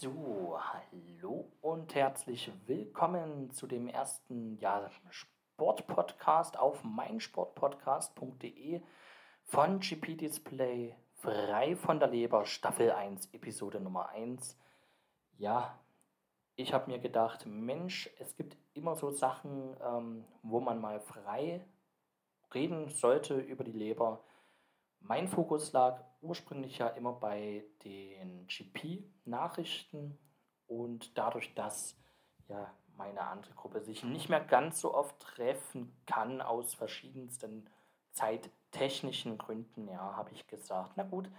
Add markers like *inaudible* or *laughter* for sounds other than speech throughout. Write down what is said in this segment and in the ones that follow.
So, hallo und herzlich willkommen zu dem ersten ja, Sportpodcast auf meinsportpodcast.de von GP Display frei von der Leber Staffel 1 Episode Nummer 1. Ja, ich habe mir gedacht, Mensch, es gibt immer so Sachen, ähm, wo man mal frei reden sollte über die Leber. Mein Fokus lag ursprünglich ja immer bei den GP-Nachrichten und dadurch, dass ja meine andere Gruppe sich nicht mehr ganz so oft treffen kann aus verschiedensten zeittechnischen Gründen, ja, habe ich gesagt, na gut,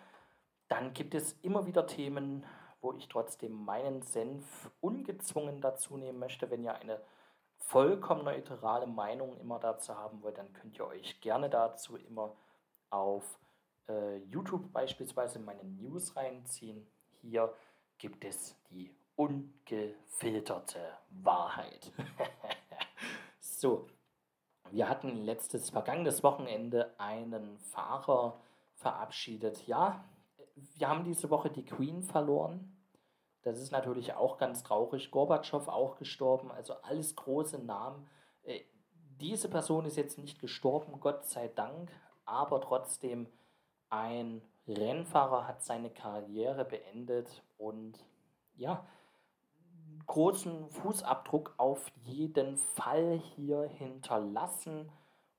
dann gibt es immer wieder Themen, wo ich trotzdem meinen Senf ungezwungen dazu nehmen möchte. Wenn ihr eine vollkommen neutrale Meinung immer dazu haben wollt, dann könnt ihr euch gerne dazu immer auf äh, YouTube beispielsweise meine News reinziehen. Hier gibt es die ungefilterte Wahrheit. *laughs* so, wir hatten letztes vergangenes Wochenende einen Fahrer verabschiedet. Ja, wir haben diese Woche die Queen verloren. Das ist natürlich auch ganz traurig. Gorbatschow auch gestorben, also alles große Namen. Äh, diese Person ist jetzt nicht gestorben, Gott sei Dank, aber trotzdem ein Rennfahrer hat seine Karriere beendet und ja, großen Fußabdruck auf jeden Fall hier hinterlassen.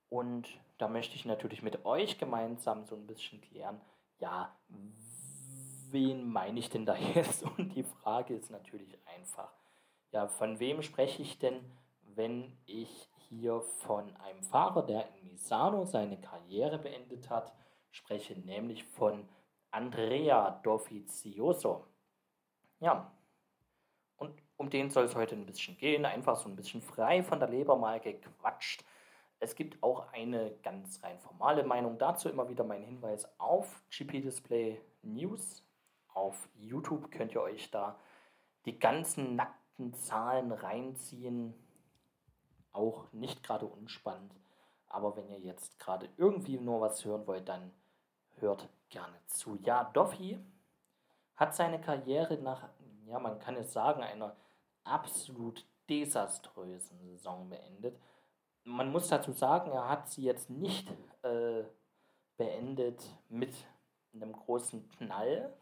Und da möchte ich natürlich mit euch gemeinsam so ein bisschen klären, ja, wen meine ich denn da *laughs* jetzt? Und die Frage ist natürlich einfach, ja, von wem spreche ich denn, wenn ich hier von einem Fahrer, der in Misano seine Karriere beendet hat, spreche, nämlich von Andrea Dovizioso. Ja, und um den soll es heute ein bisschen gehen, einfach so ein bisschen frei von der Leber mal gequatscht. Es gibt auch eine ganz rein formale Meinung dazu, immer wieder mein Hinweis auf GP Display News. Auf YouTube könnt ihr euch da die ganzen nackten Zahlen reinziehen. Auch nicht gerade unspannend. Aber wenn ihr jetzt gerade irgendwie nur was hören wollt, dann hört gerne zu. Ja, Doffi hat seine Karriere nach, ja, man kann es sagen, einer absolut desaströsen Saison beendet. Man muss dazu sagen, er hat sie jetzt nicht äh, beendet mit einem großen Knall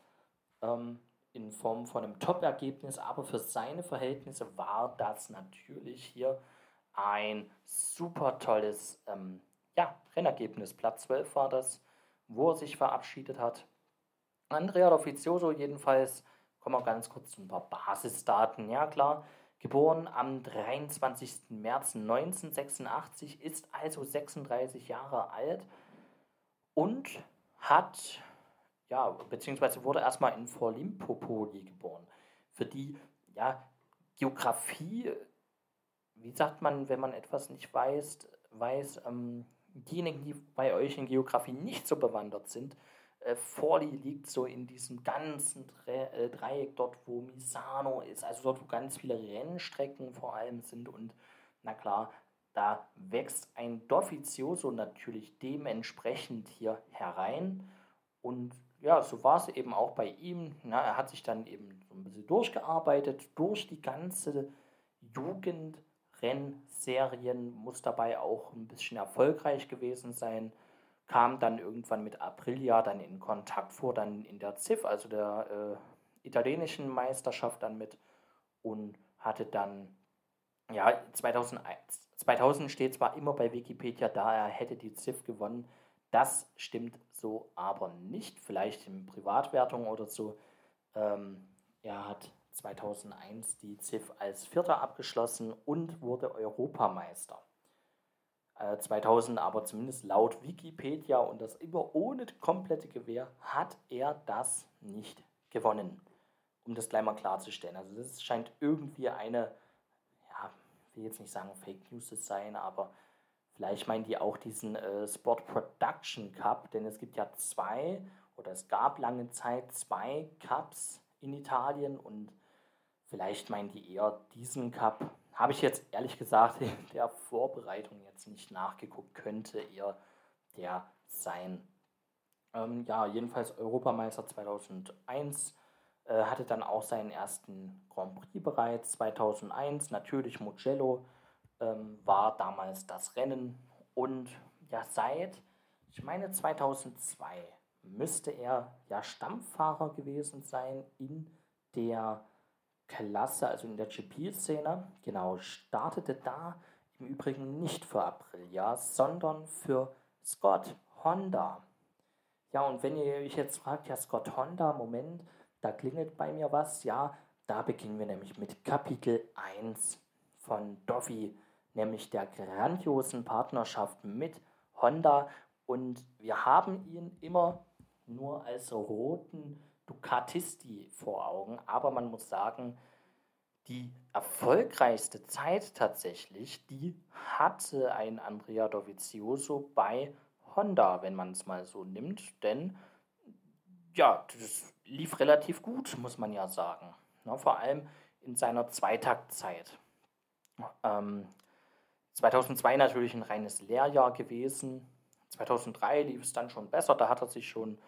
ähm, in Form von einem Top-Ergebnis, aber für seine Verhältnisse war das natürlich hier ein super tolles ähm, ja, Rennergebnis. Platz 12 war das wo er sich verabschiedet hat. Andrea Dovizioso jedenfalls, kommen wir ganz kurz zu ein paar Basisdaten. Ja klar, geboren am 23. März 1986, ist also 36 Jahre alt und hat, ja, beziehungsweise wurde erstmal in Vorlimpopoli geboren. Für die, ja, Geografie, wie sagt man, wenn man etwas nicht weiß, weiß, ähm, diejenigen, die bei euch in Geografie nicht so bewandert sind, äh, Forli liegt so in diesem ganzen Dre äh, Dreieck dort, wo Misano ist, also dort, wo ganz viele Rennstrecken vor allem sind. Und na klar, da wächst ein Dovizioso natürlich dementsprechend hier herein. Und ja, so war es eben auch bei ihm. Na, er hat sich dann eben so ein bisschen durchgearbeitet durch die ganze Jugend Rennserien, muss dabei auch ein bisschen erfolgreich gewesen sein, kam dann irgendwann mit Aprilia dann in Kontakt vor, dann in der CIF, also der äh, italienischen Meisterschaft dann mit und hatte dann, ja, 2001, 2000 steht zwar immer bei Wikipedia da, er hätte die CIF gewonnen, das stimmt so aber nicht, vielleicht in Privatwertung oder so. Ähm, er hat 2001 die ZIF als Vierter abgeschlossen und wurde Europameister. 2000 äh, aber zumindest laut Wikipedia und das immer ohne komplette Gewehr hat er das nicht gewonnen. Um das gleich mal klarzustellen. Also das scheint irgendwie eine, ja, ich will jetzt nicht sagen Fake News zu sein, aber vielleicht meinen die auch diesen äh, Sport Production Cup, denn es gibt ja zwei oder es gab lange Zeit zwei Cups in Italien und Vielleicht meinen die eher diesen Cup. Habe ich jetzt ehrlich gesagt in *laughs* der Vorbereitung jetzt nicht nachgeguckt, könnte eher der sein. Ähm, ja, jedenfalls Europameister 2001, Äh, hatte dann auch seinen ersten Grand Prix bereits 2001. Natürlich Mugello ähm, war damals das Rennen. Und ja, seit, ich meine 2002, müsste er ja Stammfahrer gewesen sein in der Klasse, also in der GP-Szene. Genau, startete da im Übrigen nicht für Aprilia, sondern für Scott Honda. Ja, und wenn ihr euch jetzt fragt, ja, Scott Honda, Moment, da klingelt bei mir was, ja, da beginnen wir nämlich mit Kapitel 1 von Doffy, nämlich der grandiosen Partnerschaft mit Honda. Und wir haben ihn immer nur als roten Ducatisti vor Augen, aber man muss sagen, die erfolgreichste Zeit tatsächlich, die hatte ein Andrea Dovizioso bei Honda, wenn man es mal so nimmt, denn ja, das lief relativ gut, muss man ja sagen. Na, vor allem in seiner Zweitaktzeit. Ähm, 2002 natürlich ein reines Lehrjahr gewesen. 2003 lief es dann schon besser. Da hat er sich schon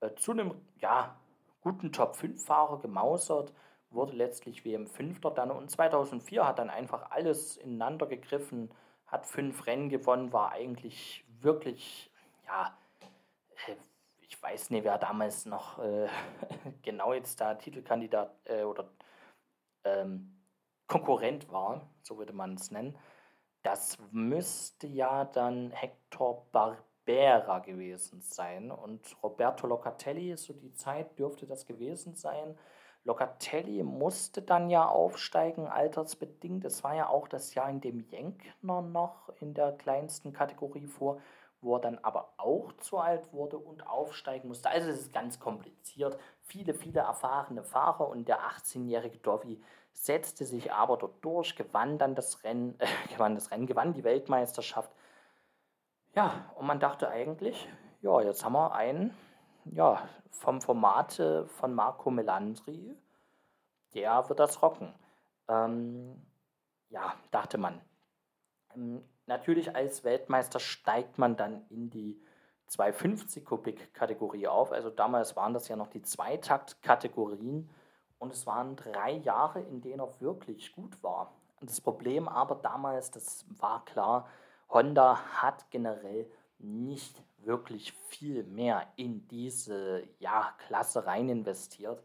äh, zu einem ja, guten Top-5-Fahrer gemausert, wurde letztlich WM-Fünfter dann. Und 2004 hat dann einfach alles ineinander gegriffen, hat fünf Rennen gewonnen, war eigentlich wirklich, ja, äh, ich weiß nicht, wer damals noch äh, *laughs* genau jetzt da Titelkandidat äh, oder ähm, Konkurrent war, so würde man es nennen. Das müsste ja dann Hector Barbera gewesen sein. Und Roberto Locatelli, so die Zeit dürfte das gewesen sein. Locatelli musste dann ja aufsteigen, altersbedingt. Es war ja auch das Jahr, in dem Jenkner noch in der kleinsten Kategorie fuhr, wo er dann aber auch zu alt wurde und aufsteigen musste. Also es ist ganz kompliziert. Viele, viele erfahrene Fahrer und der 18-jährige Dovi setzte sich aber dort durch, gewann dann das Rennen, äh, *laughs* gewann das Rennen, gewann die Weltmeisterschaft. Ja, und man dachte eigentlich, ja, jetzt haben wir einen, ja, vom Format von Marco Melandri, der wird das rocken. Ähm, ja, dachte man. Ähm, natürlich als Weltmeister steigt man dann in die 250 Kubik Kategorie auf. Also damals waren das ja noch die Zweitakt-Kategorien. Und es waren drei Jahre, in denen er wirklich gut war. Das Problem aber damals, das war klar, Honda hat generell nicht wirklich viel mehr in diese ja, Klasse rein investiert.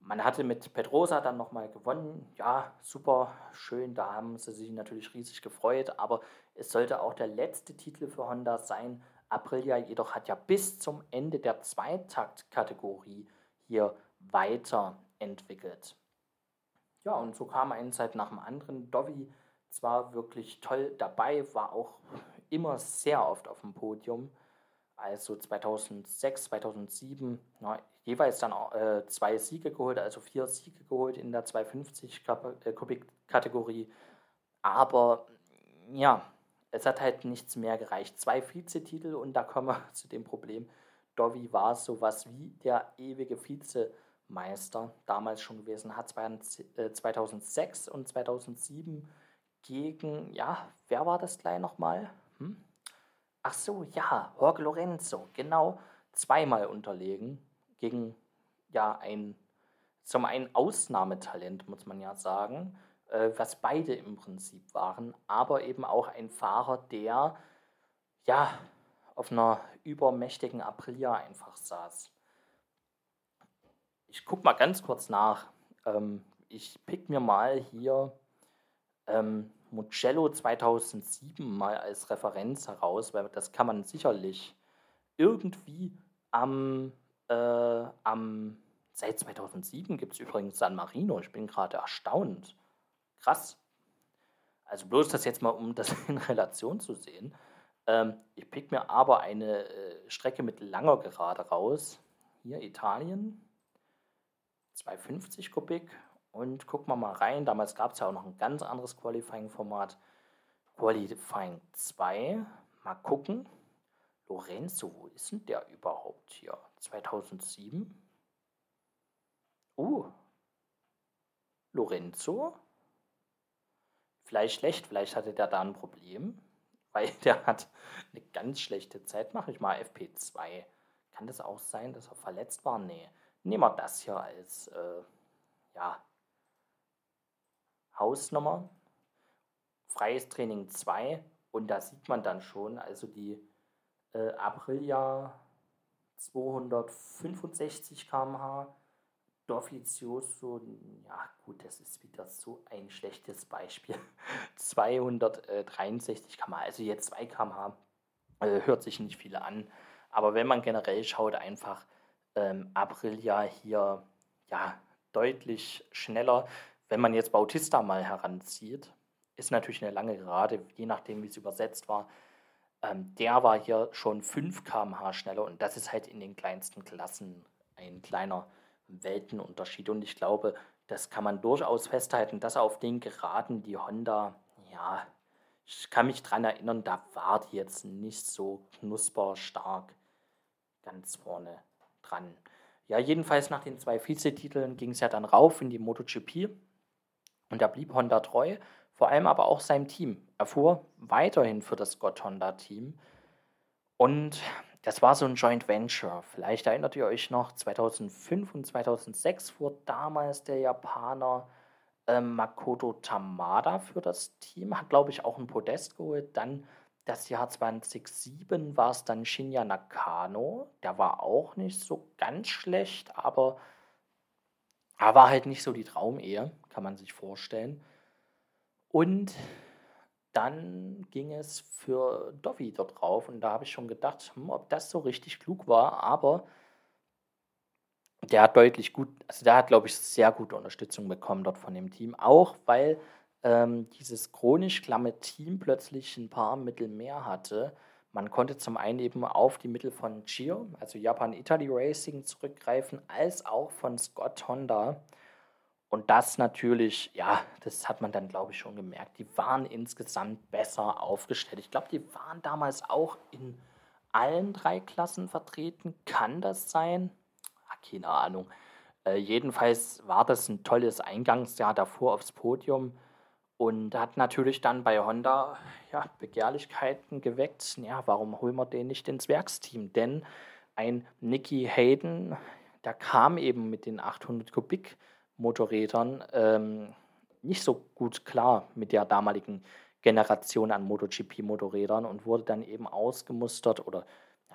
Man hatte mit Pedrosa dann nochmal gewonnen. Ja, super schön, da haben sie sich natürlich riesig gefreut. Aber es sollte auch der letzte Titel für Honda sein. Aprilia jedoch hat ja bis zum Ende der Zweitakt-Kategorie hier weiter entwickelt. Ja, und so kam eine Zeit nach dem anderen. Dovi zwar wirklich toll dabei, war auch immer sehr oft auf dem Podium. Also 2006, 2007 na, jeweils dann äh, zwei Siege geholt, also vier Siege geholt in der 250-Kubik-Kategorie. Äh, Aber ja, es hat halt nichts mehr gereicht. Zwei Vizetitel und da kommen wir *laughs* zu dem Problem. Dovi war sowas wie der ewige Vize. Meister damals schon gewesen, hat 2006 äh, und 2007 gegen, ja, wer war das gleich nochmal? Hm? Ach so, ja, Jorge Lorenzo, genau, zweimal unterlegen gegen, ja, ein, zum einen Ausnahmetalent, muss man ja sagen, äh, was beide im Prinzip waren, aber eben auch ein Fahrer, der, ja, auf einer übermächtigen Aprilia einfach saß. Ich gucke mal ganz kurz nach. Ähm, ich pick mir mal hier ähm, Mugello 2007 mal als Referenz heraus, weil das kann man sicherlich irgendwie am, äh, am seit 2007 gibt es übrigens San Marino. Ich bin gerade erstaunt. Krass. Also bloß das jetzt mal, um das *laughs* in Relation zu sehen. Ähm, ich pick mir aber eine äh, Strecke mit langer Gerade raus. Hier Italien. 250 Kubik und gucken wir mal rein. Damals gab es ja auch noch ein ganz anderes Qualifying-Format. Qualifying 2. Mal gucken. Lorenzo, wo ist denn der überhaupt hier? 2007? Uh. Lorenzo? Vielleicht schlecht, vielleicht hatte der da ein Problem, *laughs* weil der hat eine ganz schlechte Zeit. Mache ich mal FP2. Kann das auch sein, dass er verletzt war? Nee. nehmen wir das hier als äh, ja, Hausnummer. Freies Training 2 und da sieht man dann schon, also die äh, Aprilia 265 km/h, Dovizioso, ja gut, das ist wieder so ein schlechtes Beispiel, *laughs* 263 km/h, also jetzt 2 km/h, äh, hört sich nicht viel an, aber wenn man generell schaut, einfach ähm, Aprilia hier ja deutlich schneller. Wenn man jetzt Bautista mal heranzieht, ist natürlich eine lange Gerade, je nachdem, wie es übersetzt war. Ähm, der war hier schon 5 km/h schneller und das ist halt in den kleinsten Klassen ein kleiner Weltenunterschied. Und ich glaube, das kann man durchaus festhalten, dass auf den Geraden die Honda, ja, ich kann mich daran erinnern, da war die jetzt nicht so knusperstark ganz vorne dran. Ja, jedenfalls nach den zwei Vizetiteln ging es ja dann rauf in die MotoGP und da blieb Honda treu, vor allem aber auch seinem Team. Er fuhr weiterhin für das Scott Honda Team und das war so ein Joint Venture. Vielleicht erinnert ihr euch noch, 2005 und 2006 fuhr damals der Japaner äh, Makoto Tamada für das Team, hat glaube ich auch ein Podest geholt. Dann das Jahr 2007 war es dann Shinya Nakano. Der war auch nicht so ganz schlecht, aber er war halt nicht so die Traumehe, kann man sich vorstellen. Und dann ging es für Dovi dort drauf und da habe ich schon gedacht, hm, ob das so richtig klug war, aber der hat deutlich gut, also der hat, glaube ich, sehr gute Unterstützung bekommen dort von dem Team, auch weil ähm, dieses chronisch klamme Team plötzlich ein paar Mittel mehr hatte. Man konnte zum einen eben auf die Mittel von Gio, also Japan Italy Racing, zurückgreifen, als auch von Scott Honda. Und das natürlich, ja, das hat man dann, glaube ich, schon gemerkt. Die waren insgesamt besser aufgestellt. Ich glaube, die waren damals auch in allen drei Klassen vertreten. Kann das sein? Ach, keine Ahnung. Äh, jedenfalls war das ein tolles Eingangsjahr davor aufs Podium. Und hat natürlich dann bei Honda ja, Begehrlichkeiten geweckt. Ja, warum holen wir den nicht ins Werksteam? Denn ein Nicky Hayden, der kam eben mit den 800 Kubik Motorrädern ähm, nicht so gut klar mit der damaligen Generation an MotoGP-Motorrädern und wurde dann eben ausgemustert oder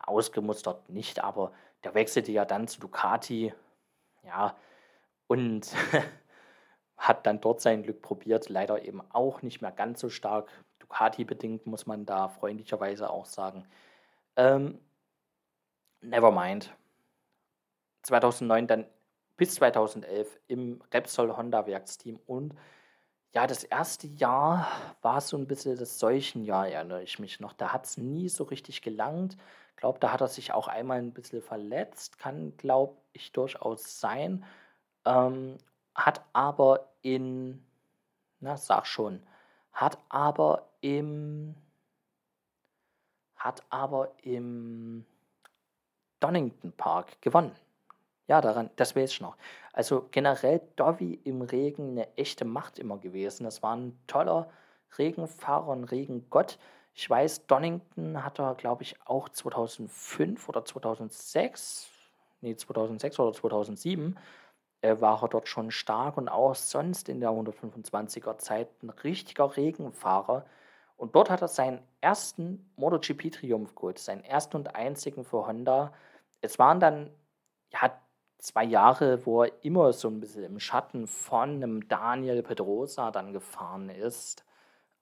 ausgemustert nicht, aber der wechselte ja dann zu Ducati. Ja, und *laughs* hat dann dort sein Glück probiert, leider eben auch nicht mehr ganz so stark Ducati bedingt, muss man da freundlicherweise auch sagen. Ähm, never mind. 2009 dann bis 2011 im Repsol Honda Werksteam und ja, das erste Jahr war so ein bisschen das Seuchenjahr, erinnere ich mich noch. Da hat es nie so richtig gelangt. Ich glaube, da hat er sich auch einmal ein bisschen verletzt. Kann, glaube ich, durchaus sein. Ähm, hat aber in, na, sag schon, hat aber im, hat aber im Donington Park gewonnen. Ja, daran, das weiß ich noch. Also generell Dovi im Regen eine echte Macht immer gewesen. Das war ein toller Regenfahrer, ein Regengott. Ich weiß, Donington hat er, glaube ich, auch 2005 oder 2006, nee, 2006 oder 2007 äh, war er dort schon stark und auch sonst in der 125er Zeit ein richtiger Regenfahrer. Und dort hat er seinen ersten MotoGP-Triumph geholt, seinen ersten und einzigen für Honda. Es waren dann ja, zwei Jahre, wo er immer so ein bisschen im Schatten von einem Daniel Pedrosa dann gefahren ist.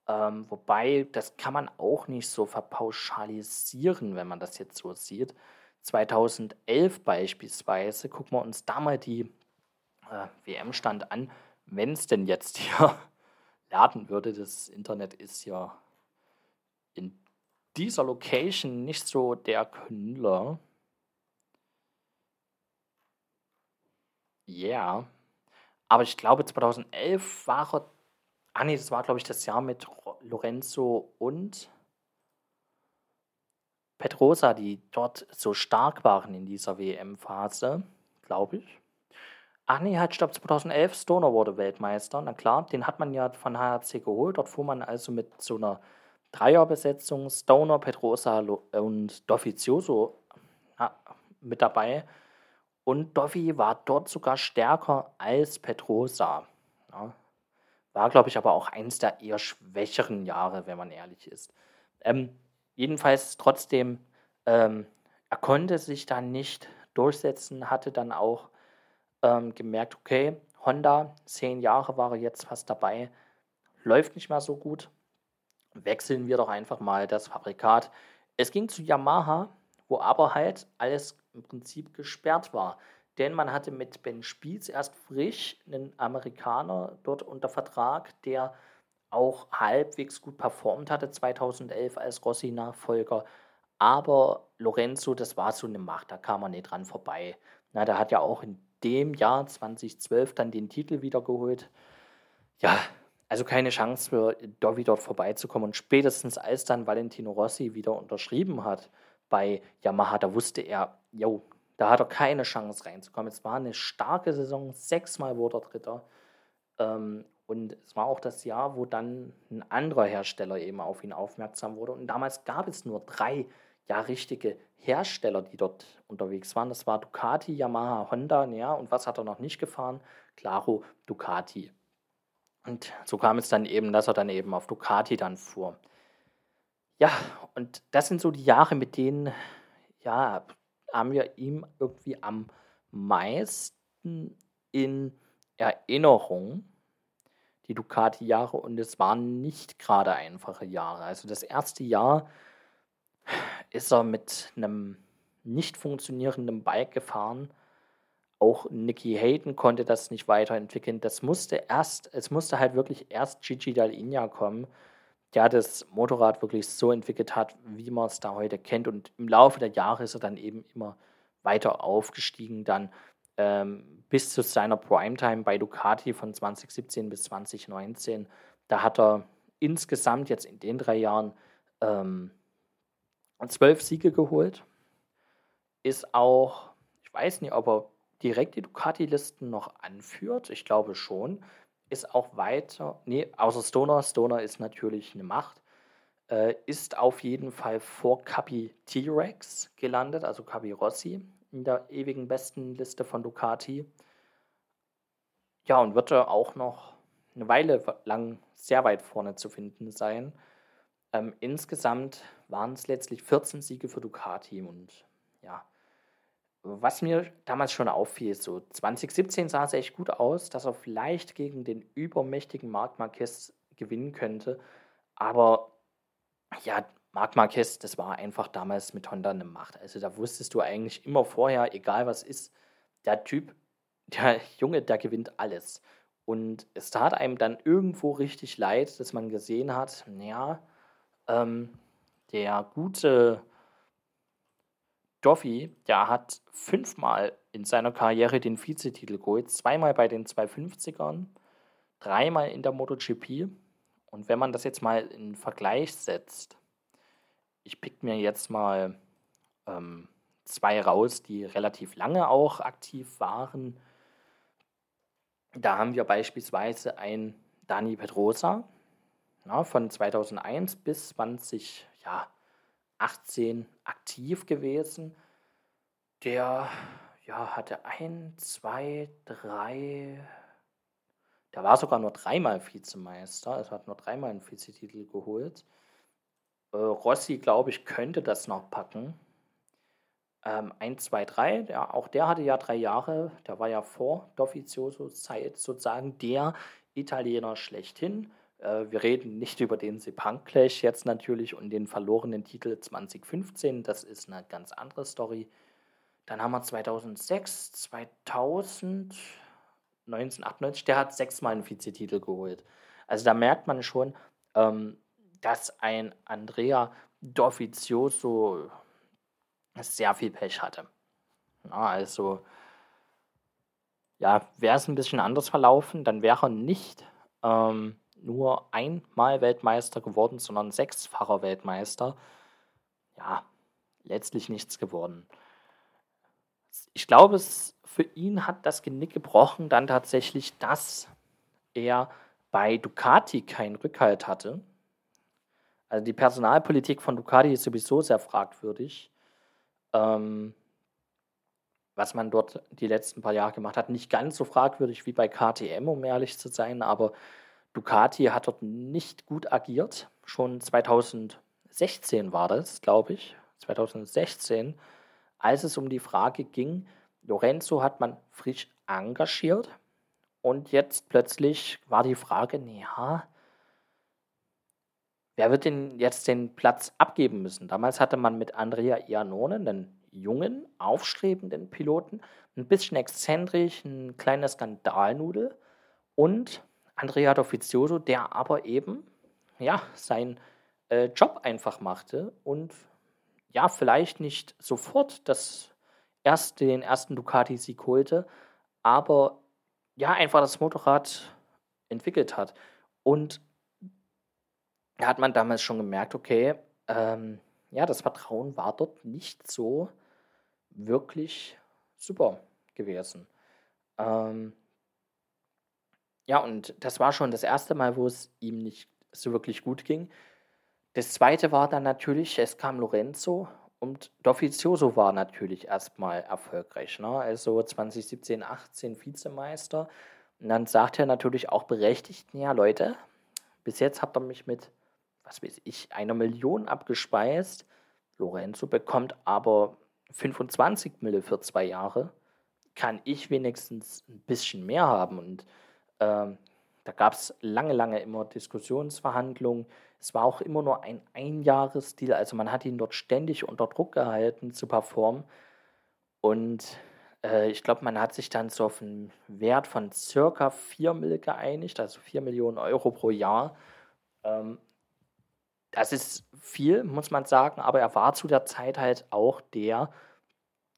Ähm, wobei, das kann man auch nicht so verpauschalisieren, wenn man das jetzt so sieht. 2011 beispielsweise, gucken wir uns da mal die äh, WM-Stand an, wenn es denn jetzt hier *laughs* laden würde. Das Internet ist ja in dieser Location nicht so der Knüller. Ja, yeah. aber ich glaube 2011 war er, ah nee, das war glaube ich das Jahr mit Lorenzo und Petrosa, die dort so stark waren in dieser WM-Phase, glaube ich. Ach nee, halt, stopp, 2011, Stoner wurde Weltmeister. Na klar, den hat man ja von HRC geholt. Dort fuhr man also mit so einer Dreierbesetzung Stoner, Pedrosa und Dovizioso mit dabei. Und Doffi war dort sogar stärker als Petrosa. Ja. War, glaube ich, aber auch eins der eher schwächeren Jahre, wenn man ehrlich ist. Ähm, jedenfalls trotzdem, ähm, er konnte sich da nicht durchsetzen, hatte dann auch ähm, gemerkt, okay, Honda, zehn Jahre war er jetzt fast dabei, läuft nicht mehr so gut. Wechseln wir doch einfach mal das Fabrikat. Es ging zu Yamaha, wo aber halt alles im Prinzip gesperrt war. Denn man hatte mit Ben Spies erst frisch einen Amerikaner dort unter Vertrag, der auch halbwegs gut performt hatte 2011 als Rossi-Nachfolger. Aber Lorenzo, das war so eine Macht, da kam man nicht dran vorbei. Na, der hat ja auch in dem Jahr 2012 dann den Titel wiedergeholt. Ja, also keine Chance für Dovi dort vorbeizukommen. Und spätestens als dann Valentino Rossi wieder unterschrieben hat bei Yamaha, da wusste er, jo, da hat er keine Chance reinzukommen. Es war eine starke Saison, sechsmal wurde er Dritter. Ähm, und es war auch das Jahr, wo dann ein anderer Hersteller eben auf ihn aufmerksam wurde. Und damals gab es nur drei ja richtige Hersteller, die dort unterwegs waren. Das war Ducati, Yamaha, Honda, ja, und was hat er noch nicht gefahren? Claro, Ducati. Und so kam es dann eben, dass er dann eben auf Ducati dann fuhr. Ja, und das sind so die Jahre, mit denen, ja, haben wir ihm irgendwie am meisten in Erinnerung, die Ducati-Jahre, und es waren nicht gerade einfache Jahre. Also das erste Jahr ist er mit einem nicht funktionierenden Bike gefahren. Auch Nicky Hayden konnte das nicht weiterentwickeln. Das musste erst, es musste halt wirklich erst Gigi Dall'Igna kommen, der das Motorrad wirklich so entwickelt hat, wie man es da heute kennt. Und im Laufe der Jahre ist er dann eben immer weiter aufgestiegen, dann ähm, bis zu seiner Primetime bei Ducati von 2017 bis 2019. Da hat er insgesamt jetzt in den drei Jahren ähm, zwölf Siege geholt. Ist auch, ich weiß nicht, ob er direkt die Ducati-Listen noch anführt. Ich glaube schon. Ist auch weiter, nee, außer Stoner. Stoner ist natürlich eine Macht. Äh, ist auf jeden Fall vor Capi T-Rex gelandet, also Capi Rossi, in der ewigen besten Liste von Ducati. Ja, und wird er auch noch eine Weile lang sehr weit vorne zu finden sein. Ähm, insgesamt waren es letztlich 14 Siege für Ducati und ja, was mir damals schon auffiel, so 2017 sah es echt gut aus, dass er vielleicht gegen den übermächtigen Marc Marquez gewinnen könnte, aber ja, Marc Marquez, das war einfach damals mit Honda eine Macht. Also da wusstest du eigentlich immer vorher, egal was ist, der Typ, *laughs* der Junge, der gewinnt alles. Und es tat einem dann irgendwo richtig leid, dass man gesehen hat, naja, ähm, der gute Doffy, der hat fünfmal in seiner Karriere den Vizetitel geholt, zweimal bei den 250ern, dreimal in der MotoGP. Und wenn man das jetzt mal in Vergleich setzt, ich pick mir jetzt mal ähm, zwei raus, die relativ lange auch aktiv waren. Da haben wir beispielsweise ein Dani Pedrosa, na, von 2001 bis 2018 aktiv gewesen. Der ja, hatte ein, zwei, drei, der war sogar nur dreimal Vizemeister, also hat nur dreimal einen Vizetitel geholt. Äh, Rossi, glaube ich, könnte das noch packen. Ähm, 1, 2, 3, ja, auch der hatte ja drei Jahre, der war ja vor Dovizioso-Zeit sozusagen der Italiener schlechthin. Äh, wir reden nicht über den Sepang Clash jetzt natürlich und den verlorenen Titel 2015. Das ist eine ganz andere Story. Dann haben wir 2006, 2000, 1998, der hat sechsmal einen Vizetitel geholt. Also da merkt man schon, ähm, dass ein Andrea Dovizioso sehr viel Pech hatte. Ja, also, ja, wäre es ein bisschen anders verlaufen, dann wäre er nicht ähm, nur einmal Weltmeister geworden, sondern sechsfacher Weltmeister. Ja, letztlich nichts geworden. Ich glaube, es für ihn hat das Genick gebrochen dann tatsächlich, dass er bei Ducati keinen Rückhalt hatte. Also die Personalpolitik von Ducati ist sowieso sehr fragwürdig. Ähm, was man dort die letzten paar Jahre gemacht hat. Nicht ganz so fragwürdig wie bei KTM, um ehrlich zu sein, aber Ducati hat dort nicht gut agiert. Schon 2016 war das, glaube ich. 2016, als es um die Frage ging, Lorenzo hat man frisch engagiert und jetzt plötzlich war die Frage, naja, wer wird denn jetzt den Platz abgeben müssen? Damals hatte man mit Andrea Iannone einen jungen, aufstrebenden Piloten, ein bisschen exzentrisch, ein kleiner Skandalnudel und Andrea Dovizioso, der aber eben ja, seinen äh, Job einfach machte und ja, vielleicht nicht sofort das erst den ersten Ducati-Sieg holte, aber ja, einfach das Motorrad entwickelt hat. Und da hat man damals schon gemerkt, okay, ähm, ja, das Vertrauen war dort nicht so wirklich super gewesen. Ähm, ja, und das war schon das erste Mal, wo es ihm nicht so wirklich gut ging. Das zweite war dann natürlich, es kam Lorenzo und Dovizioso war natürlich erstmal erfolgreich. Ne? Also 2017, 18 Vizemeister. Und dann sagt er natürlich auch berechtigt, ja Leute, bis jetzt habt ihr mich mit, was weiß ich, einer Million abgespeist. Lorenzo bekommt aber 25 Mille für zwei Jahre. Kann ich wenigstens ein bisschen mehr haben. Und ähm, da gab es lange, lange immer Diskussionsverhandlungen. Es war auch immer nur ein Einjahresdeal, also man hat ihn dort ständig unter Druck gehalten zu performen. Und äh, ich glaube, man hat sich dann so auf einen Wert von circa 4 Mille geeinigt, also 4 Millionen Euro pro Jahr. Ähm, das ist viel, muss man sagen, aber er war zu der Zeit halt auch der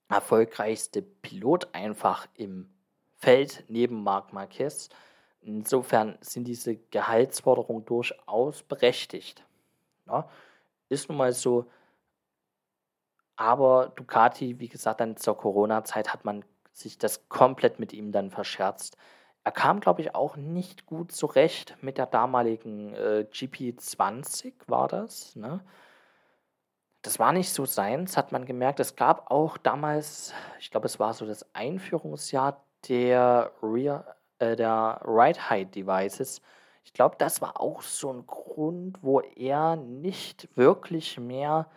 erfolgreichste Pilot einfach im Feld neben Marc Marquez. Insofern sind diese Gehaltsforderungen durchaus berechtigt. Ja, ist nun mal so. Aber Ducati, wie gesagt, dann zur Corona-Zeit hat man sich das komplett mit ihm dann verscherzt. Er kam, glaube ich, auch nicht gut zurecht mit der damaligen äh, GP20, war das. Ne? Das war nicht so seins, hat man gemerkt. Es gab auch damals, ich glaube, es war so das Einführungsjahr der Rear äh, der Ride Height Devices. Ich glaube, das war auch so ein Grund, wo er nicht wirklich mehr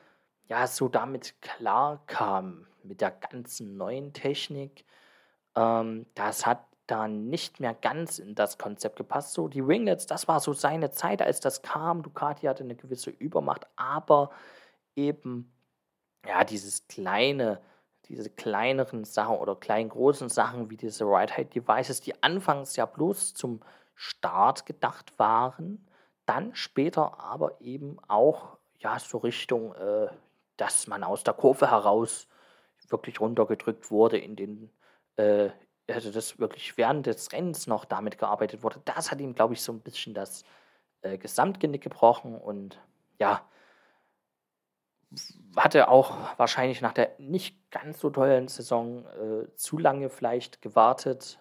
ja so damit klar kam mit der ganzen neuen Technik. Ähm, das hat dann nicht mehr ganz in das Konzept gepasst. So, die Winglets, das war so seine Zeit, als das kam. Ducati hatte eine gewisse Übermacht, aber eben ja dieses kleine diese kleineren Sachen oder kleinen großen Sachen wie diese Ride-Height-Devices, die anfangs ja bloß zum Start gedacht waren, dann später aber eben auch ja so Richtung, äh, dass man aus der Kurve heraus wirklich runtergedrückt wurde in den äh, also das wirklich während des Rennens noch damit gearbeitet wurde, das hat ihm, glaube ich, so ein bisschen das äh, Gesamtgenick gebrochen und ja, hatte auch wahrscheinlich nach der nicht ganz so tollen Saison äh, zu lange vielleicht gewartet,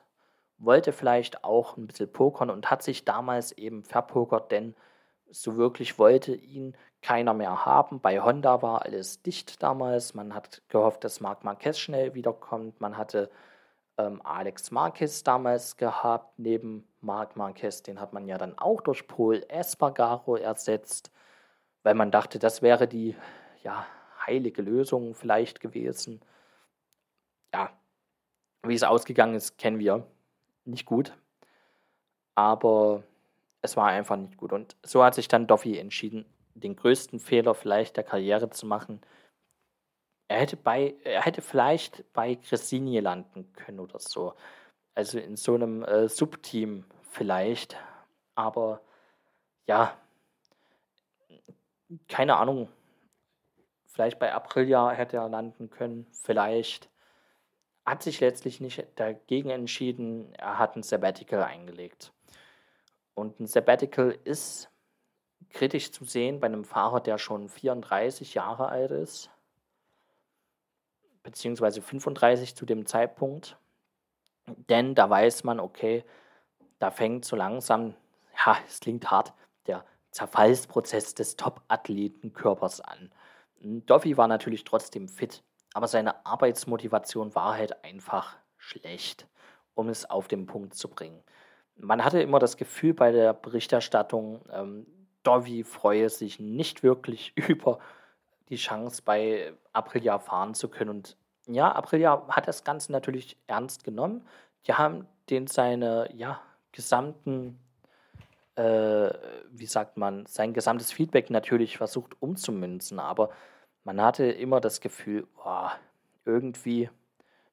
wollte vielleicht auch ein bisschen pokern und hat sich damals eben verpokert, denn so wirklich wollte ihn keiner mehr haben. Bei Honda war alles dicht damals. Man hat gehofft, dass Marc Marquez schnell wiederkommt. Man hatte ähm, Alex Marquez damals gehabt, neben Marc Marquez. Den hat man ja dann auch durch Paul Espargaro ersetzt, weil man dachte, das wäre die ja, heilige Lösung vielleicht gewesen. Ja, wie es ausgegangen ist, kennen wir. Nicht gut. Aber es war einfach nicht gut. Und so hat sich dann Doffy entschieden, den größten Fehler vielleicht der Karriere zu machen. Er hätte, bei, er hätte vielleicht bei Cressini landen können oder so. Also in so einem äh, Subteam vielleicht. Aber ja, keine Ahnung, Vielleicht bei Aprilia hätte er landen können, vielleicht. Hat sich letztlich nicht dagegen entschieden, er hat ein Sabbatical eingelegt. Und ein Sabbatical ist kritisch zu sehen bei einem Fahrer, der schon 34 Jahre alt ist, beziehungsweise 35 zu dem Zeitpunkt. Denn da weiß man, okay, da fängt so langsam, ja, es klingt hart, der Zerfallsprozess des Top-Athletenkörpers an. Duffy war natürlich trotzdem fit. aber seine Arbeitsmotivation war halt einfach schlecht, um es auf den Punkt zu bringen. Man hatte immer das Gefühl bei der Berichterstattung, ähm, Dovi freue sich nicht wirklich *laughs* über die Chance, bei Aprilia fahren zu können. Und ja, Aprilia hat das Ganze natürlich ernst genommen. Die haben den seine ja, gesamten, äh, wie sagt man, sein gesamtes Feedback natürlich versucht umzumünzen, aber man hatte immer das Gefühl, oh, irgendwie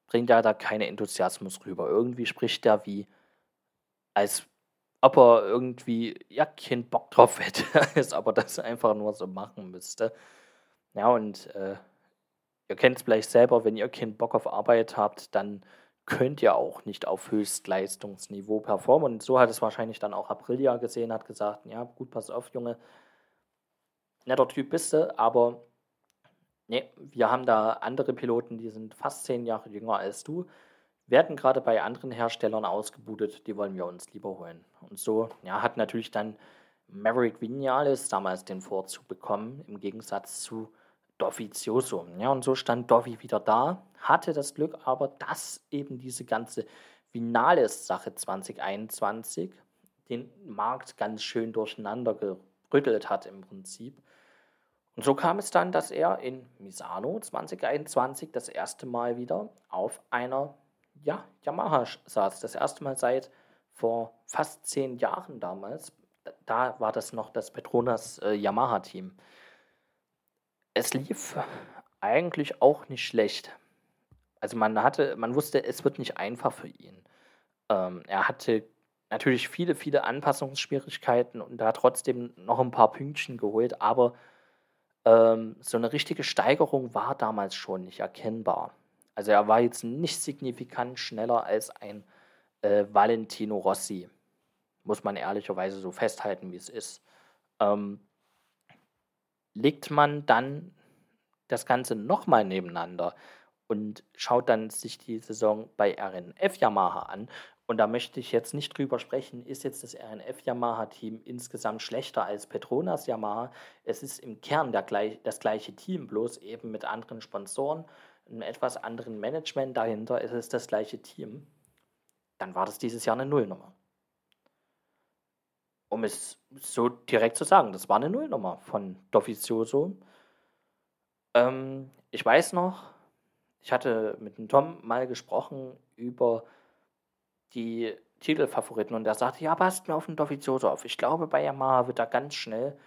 bringt er da keinen Enthusiasmus rüber. Irgendwie spricht er wie, als ob er irgendwie ja keinen Bock drauf hätte, *laughs* als ob er das einfach nur so machen müsste. Ja, und äh, ihr kennt es vielleicht selber, wenn ihr keinen Bock auf Arbeit habt, dann könnt ihr auch nicht auf Höchstleistungsniveau performen. Und so hat es wahrscheinlich dann auch Aprilia gesehen, hat gesagt, ja, gut, pass auf, Junge, netter Typ bist du, aber nee, wir haben da andere Piloten, die sind fast zehn Jahre jünger als du, werden gerade bei anderen Herstellern ausgebudet, die wollen wir uns lieber holen. Und so ja, hat natürlich dann Maverick Vinales damals den Vorzug bekommen, im Gegensatz zu Dovizioso. Ja, und so stand Dovi wieder da, hatte das Glück aber, dass eben diese ganze Vinales-Sache 2021 den Markt ganz schön durcheinander gerüttelt hat im Prinzip. Und so kam es dann, dass er in Misano 2021 das erste Mal wieder auf einer ja, Yamaha saß. Das erste Mal seit vor fast zehn Jahren damals. Da war das noch das Petronas äh, Yamaha-Team es lief eigentlich auch nicht schlecht. Also man hatte, man wusste, es wird nicht einfach für ihn. Ähm, er hatte natürlich viele, viele Anpassungsschwierigkeiten und da trotzdem noch ein paar Pünktchen geholt, aber ähm, so eine richtige Steigerung war damals schon nicht erkennbar. Also er war jetzt nicht signifikant schneller als ein äh, Valentino Rossi. Muss man ehrlicherweise so festhalten, wie es ist. Ähm, legt man dann das Ganze nochmal nebeneinander und schaut dann sich die Saison bei RNF Yamaha an. Und da möchte ich jetzt nicht drüber sprechen, ist jetzt das RNF Yamaha Team insgesamt schlechter als Petronas Yamaha. Es ist im Kern der, das gleiche Team, bloß eben mit anderen Sponsoren, einem etwas anderen Management dahinter. Es ist das gleiche Team. Dann war das dieses Jahr eine Nullnummer um es so direkt zu sagen, das war eine Nullnummer von Dovizioso. Ähm, ich weiß noch, ich hatte mit dem Tom mal gesprochen über die Titelfavoriten und der sagte, ja, passt mir auf den Dovizioso auf. Ich glaube, bei Yamaha wird er ganz schnell.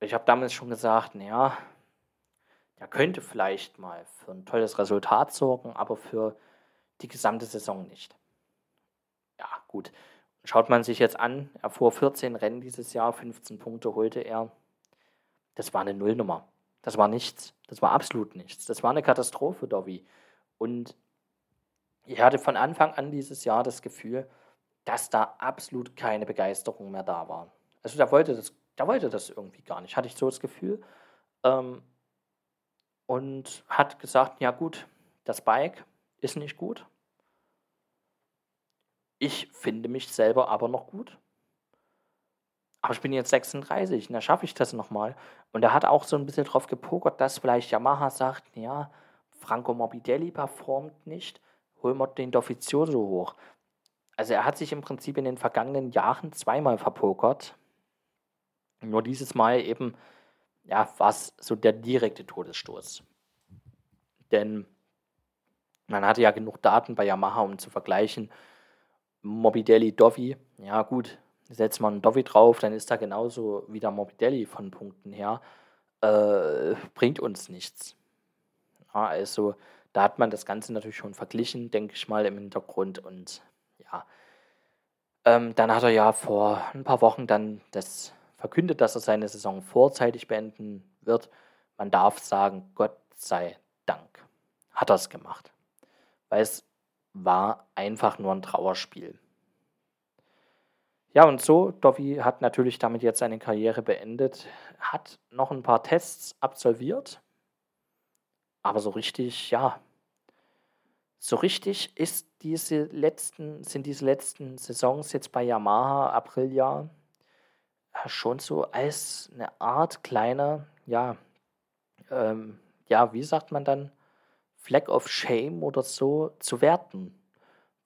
Ich habe damals schon gesagt, naja, der könnte vielleicht mal für ein tolles Resultat sorgen, aber für die gesamte Saison nicht. Ja, gut. Schaut man sich jetzt an, er fuhr 14 Rennen dieses Jahr, 15 Punkte holte er. Das war eine Nullnummer. Das war nichts. Das war absolut nichts. Das war eine Katastrophe, Dovi. Und ich hatte von Anfang an dieses Jahr das Gefühl, dass da absolut keine Begeisterung mehr da war. Also der wollte das, der wollte das irgendwie gar nicht, hatte ich so das Gefühl. Ähm, und hat gesagt, ja gut, das Bike ist nicht gut. Ich finde mich selber aber noch gut. Aber ich bin jetzt 36 und da schaffe ich das nochmal. Und er hat auch so ein bisschen drauf gepokert, dass vielleicht Yamaha sagt, ja, Franco Morbidelli performt nicht, holen wir den Dovizioso hoch. Also er hat sich im Prinzip in den vergangenen Jahren zweimal verpokert. Nur dieses Mal eben, ja, war es so der direkte Todesstoß. Denn man hatte ja genug Daten bei Yamaha, um zu vergleichen, Morbidelli Dovi, ja gut, setzt man Dovi drauf, dann ist da genauso wie der Morbidelli von Punkten her, äh, bringt uns nichts. Ja, also da hat man das Ganze natürlich schon verglichen, denke ich mal, im Hintergrund und ja. Ähm, dann hat er ja vor ein paar Wochen dann das verkündet, dass er seine Saison vorzeitig beenden wird. Man darf sagen, Gott sei Dank hat er es gemacht. Weil es war einfach nur ein Trauerspiel. Ja, und so, Dovi hat natürlich damit jetzt seine Karriere beendet, hat noch ein paar Tests absolviert, aber so richtig, ja, so richtig ist diese letzten, sind diese letzten Saisons jetzt bei Yamaha, Apriljahr, schon so als eine Art kleiner, ja, ähm, ja, wie sagt man dann, Flag of Shame oder so zu werten,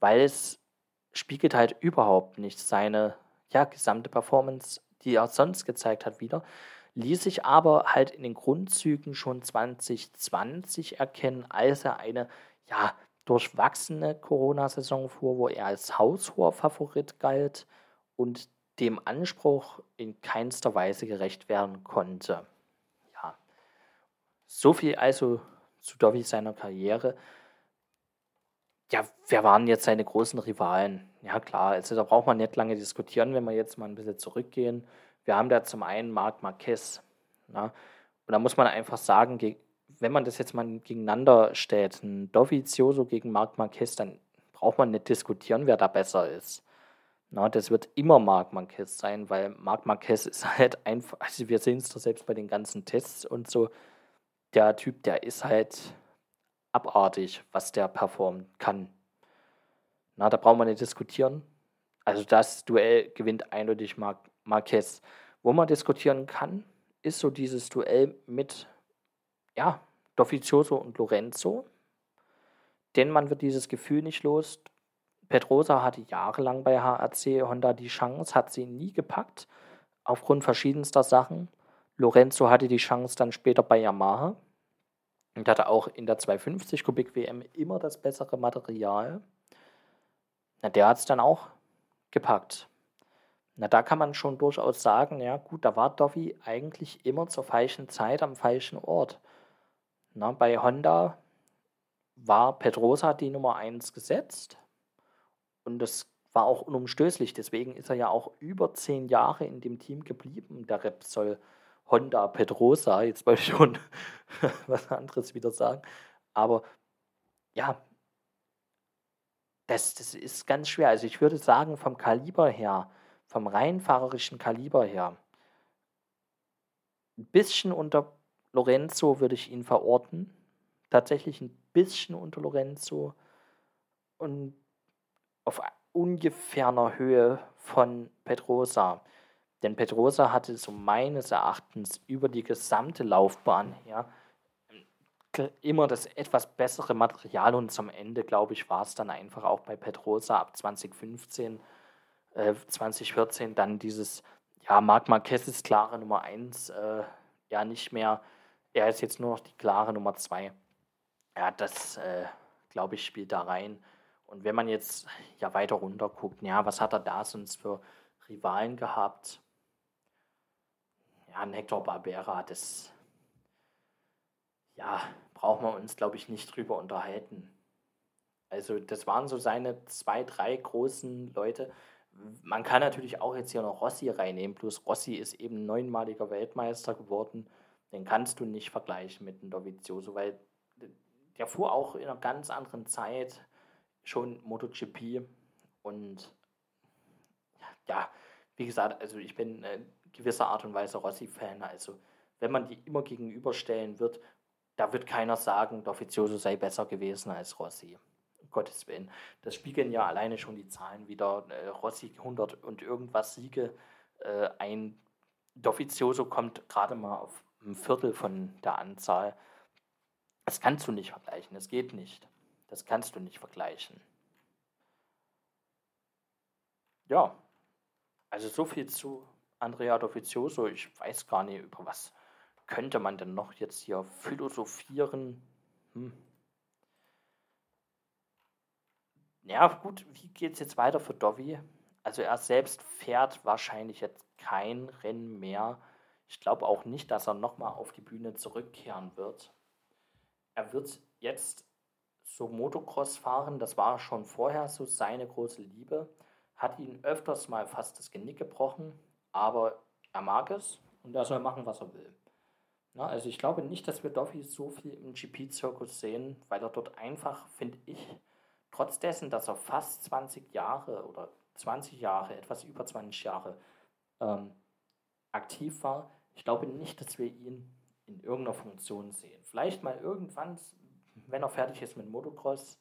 weil es spiegelt halt überhaupt nicht seine ja, gesamte Performance, die er sonst gezeigt hat, wieder. Ließ sich aber halt in den Grundzügen schon 2020 erkennen, als er eine ja, durchwachsene Corona-Saison fuhr, wo er als haushoher Favorit galt und dem Anspruch in keinster Weise gerecht werden konnte. Ja, so viel also zu Dovi seiner Karriere. Ja, wer waren jetzt seine großen Rivalen? Ja, klar, also da braucht man nicht lange diskutieren, wenn wir jetzt mal ein bisschen zurückgehen. Wir haben da zum einen Marc Marquez. Na? Und da muss man einfach sagen, wenn man das jetzt mal gegeneinander stellt, ein Dovizioso gegen Marc Marquez, dann braucht man nicht diskutieren, wer da besser ist. Na, das wird immer Marc Marquez sein, weil Marc Marquez ist halt einfach, also wir sehen es doch selbst bei den ganzen Tests und so, der Typ, der ist halt abartig, was der performen kann. Na, da braucht man nicht diskutieren. Also das Duell gewinnt eindeutig Mar Marquez. Wo man diskutieren kann, ist so dieses Duell mit ja, Dovizioso und Lorenzo. Denn man wird dieses Gefühl nicht los. Pedrosa hatte jahrelang bei HRC Honda die Chance, hat sie nie gepackt, aufgrund verschiedenster Sachen. Lorenzo hatte die Chance dann später bei Yamaha und hatte auch in der 250 Kubik WM immer das bessere Material. Na, der hat es dann auch gepackt. Na, da kann man schon durchaus sagen, ja gut, da war Dovi eigentlich immer zur falschen Zeit am falschen Ort. Na, bei Honda war Pedrosa die Nummer 1 gesetzt und das war auch unumstößlich. Deswegen ist er ja auch über zehn Jahre in dem Team geblieben, der Repsol Honda Pedrosa. Jetzt wollte *laughs* ich schon was anderes wieder sagen. Aber ja, das, das ist ganz schwer. Also ich würde sagen, vom Kaliber her, vom reinfahrerischen Kaliber her, ein bisschen unter Lorenzo würde ich ihn verorten. Tatsächlich ein bisschen unter Lorenzo und auf ungefähr einer Höhe von Pedrosa. Denn Pedrosa hatte so meines Erachtens über die gesamte Laufbahn her immer das etwas bessere Material und zum Ende, glaube ich, war es dann einfach auch bei Pedrosa ab 2015, äh, 2014 dann dieses, ja, Marc Marquez ist klare Nummer 1, äh, ja, nicht mehr er ist jetzt nur noch die klare Nummer zwei. Ja, das, äh, glaube ich, spielt da rein. Und wenn man jetzt ja weiter runter guckt, ja, was hat er da sonst für Rivalen gehabt? Ein Hector Barbera, das, ja, braucht man uns, glaube ich, nicht drüber unterhalten. Also, das waren so seine zwei, drei großen Leute. Man kann natürlich auch jetzt hier noch Rossi reinnehmen, plus Rossi ist eben neunmaliger Weltmeister geworden den kannst du nicht vergleichen mit einem Dovizioso, weil der fuhr auch in einer ganz anderen Zeit schon MotoGP und ja, wie gesagt, also ich bin in gewisser Art und Weise Rossi-Fan, also wenn man die immer gegenüberstellen wird, da wird keiner sagen, Dovizioso sei besser gewesen als Rossi. Um Gottes Willen. Das spiegeln ja alleine schon die Zahlen wieder. Äh, Rossi 100 und irgendwas Siege, äh, ein Dovizioso kommt gerade mal auf ein Viertel von der Anzahl. Das kannst du nicht vergleichen, das geht nicht. Das kannst du nicht vergleichen. Ja, also so viel zu Andrea Dovizioso. Ich weiß gar nicht, über was könnte man denn noch jetzt hier philosophieren. Hm. Ja, gut, wie geht es jetzt weiter für Dovi? Also er selbst fährt wahrscheinlich jetzt kein Rennen mehr ich glaube auch nicht, dass er nochmal auf die Bühne zurückkehren wird. Er wird jetzt so Motocross fahren, das war schon vorher so seine große Liebe. Hat ihn öfters mal fast das Genick gebrochen, aber er mag es und er soll machen, was er will. Na, also ich glaube nicht, dass wir Duffy so viel im GP-Zirkus sehen, weil er dort einfach, finde ich, trotz dessen, dass er fast 20 Jahre oder 20 Jahre, etwas über 20 Jahre ähm, aktiv war, ich glaube nicht, dass wir ihn in irgendeiner Funktion sehen. Vielleicht mal irgendwann, wenn er fertig ist mit Motocross,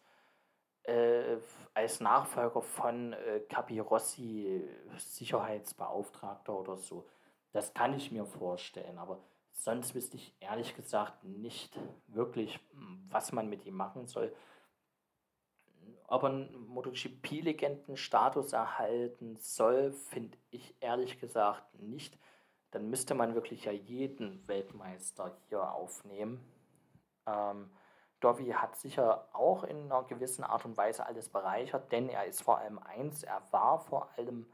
äh, als Nachfolger von äh, Capirossi, Sicherheitsbeauftragter oder so. Das kann ich mir vorstellen, aber sonst wüsste ich ehrlich gesagt nicht wirklich, was man mit ihm machen soll. Ob er einen MotoGP-Legenden-Status erhalten soll, finde ich ehrlich gesagt nicht. Dann müsste man wirklich ja jeden Weltmeister hier aufnehmen. Ähm, Dovi hat sicher auch in einer gewissen Art und Weise alles bereichert, denn er ist vor allem eins, er war vor allem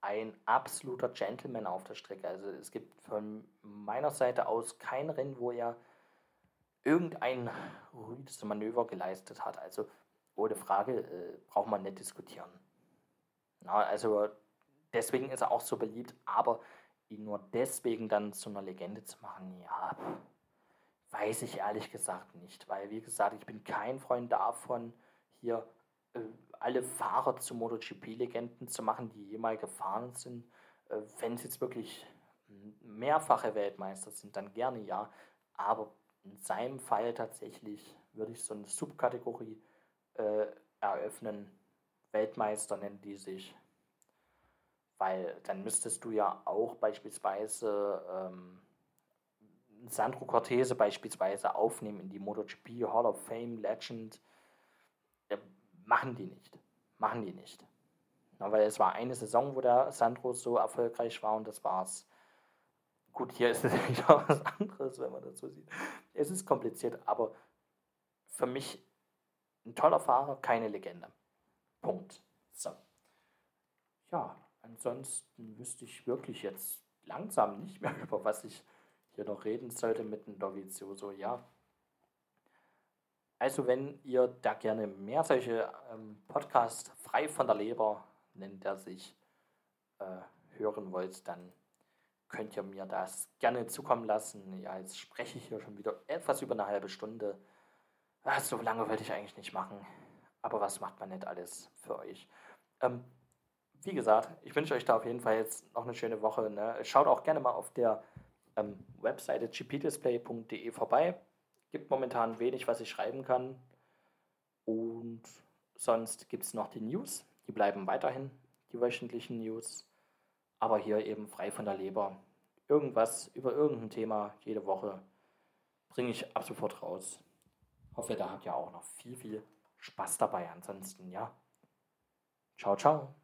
ein absoluter Gentleman auf der Strecke. Also es gibt von meiner Seite aus kein Rennen, wo er irgendein rüdes Manöver geleistet hat. Also ohne Frage äh, braucht man nicht diskutieren. Na, also deswegen ist er auch so beliebt, aber ihn nur deswegen dann zu einer Legende zu machen, ja, weiß ich ehrlich gesagt nicht. Weil, wie gesagt, ich bin kein Freund davon, hier äh, alle Fahrer zu MotoGP-Legenden zu machen, die jemals gefahren sind. Äh, Wenn es jetzt wirklich mehrfache Weltmeister sind, dann gerne ja. Aber in seinem Fall tatsächlich würde ich so eine Subkategorie äh, eröffnen. Weltmeister nennen die sich. Weil dann müsstest du ja auch beispielsweise ähm, Sandro Cortese beispielsweise aufnehmen in die MotoGP Hall of Fame Legend. Äh, machen die nicht. Machen die nicht. Ja, weil es war eine Saison, wo der Sandro so erfolgreich war und das war's. Gut, hier ist *laughs* es wieder was anderes, wenn man das so sieht. Es ist kompliziert, aber für mich ein toller Fahrer, keine Legende. Punkt. So. Ja, ansonsten wüsste ich wirklich jetzt langsam nicht mehr, *laughs* über was ich hier noch reden sollte mit dem Dovizioso. Ja, also wenn ihr da gerne mehr solche ähm, Podcasts frei von der Leber, nennt er sich, äh, hören wollt, dann könnt ihr mir das gerne zukommen lassen. Ja, jetzt spreche ich hier schon wieder etwas über eine halbe Stunde. Ach, so lange wollte ich eigentlich nicht machen. Aber was macht man nicht alles für euch? Ähm, wie gesagt, ich wünsche euch da auf jeden Fall jetzt noch eine schöne Woche. Ne? Schaut auch gerne mal auf der ähm, Webseite gpdisplay.de vorbei gibt momentan wenig, was ich schreiben kann. Und sonst gibt es noch die News. Die bleiben weiterhin, die wöchentlichen News. Aber hier eben frei von der Leber. Irgendwas über irgendein Thema jede Woche bringe ich ab sofort raus. Hoffe, da habt ihr auch noch viel, viel Spaß dabei. Ansonsten, ja. Ciao, ciao.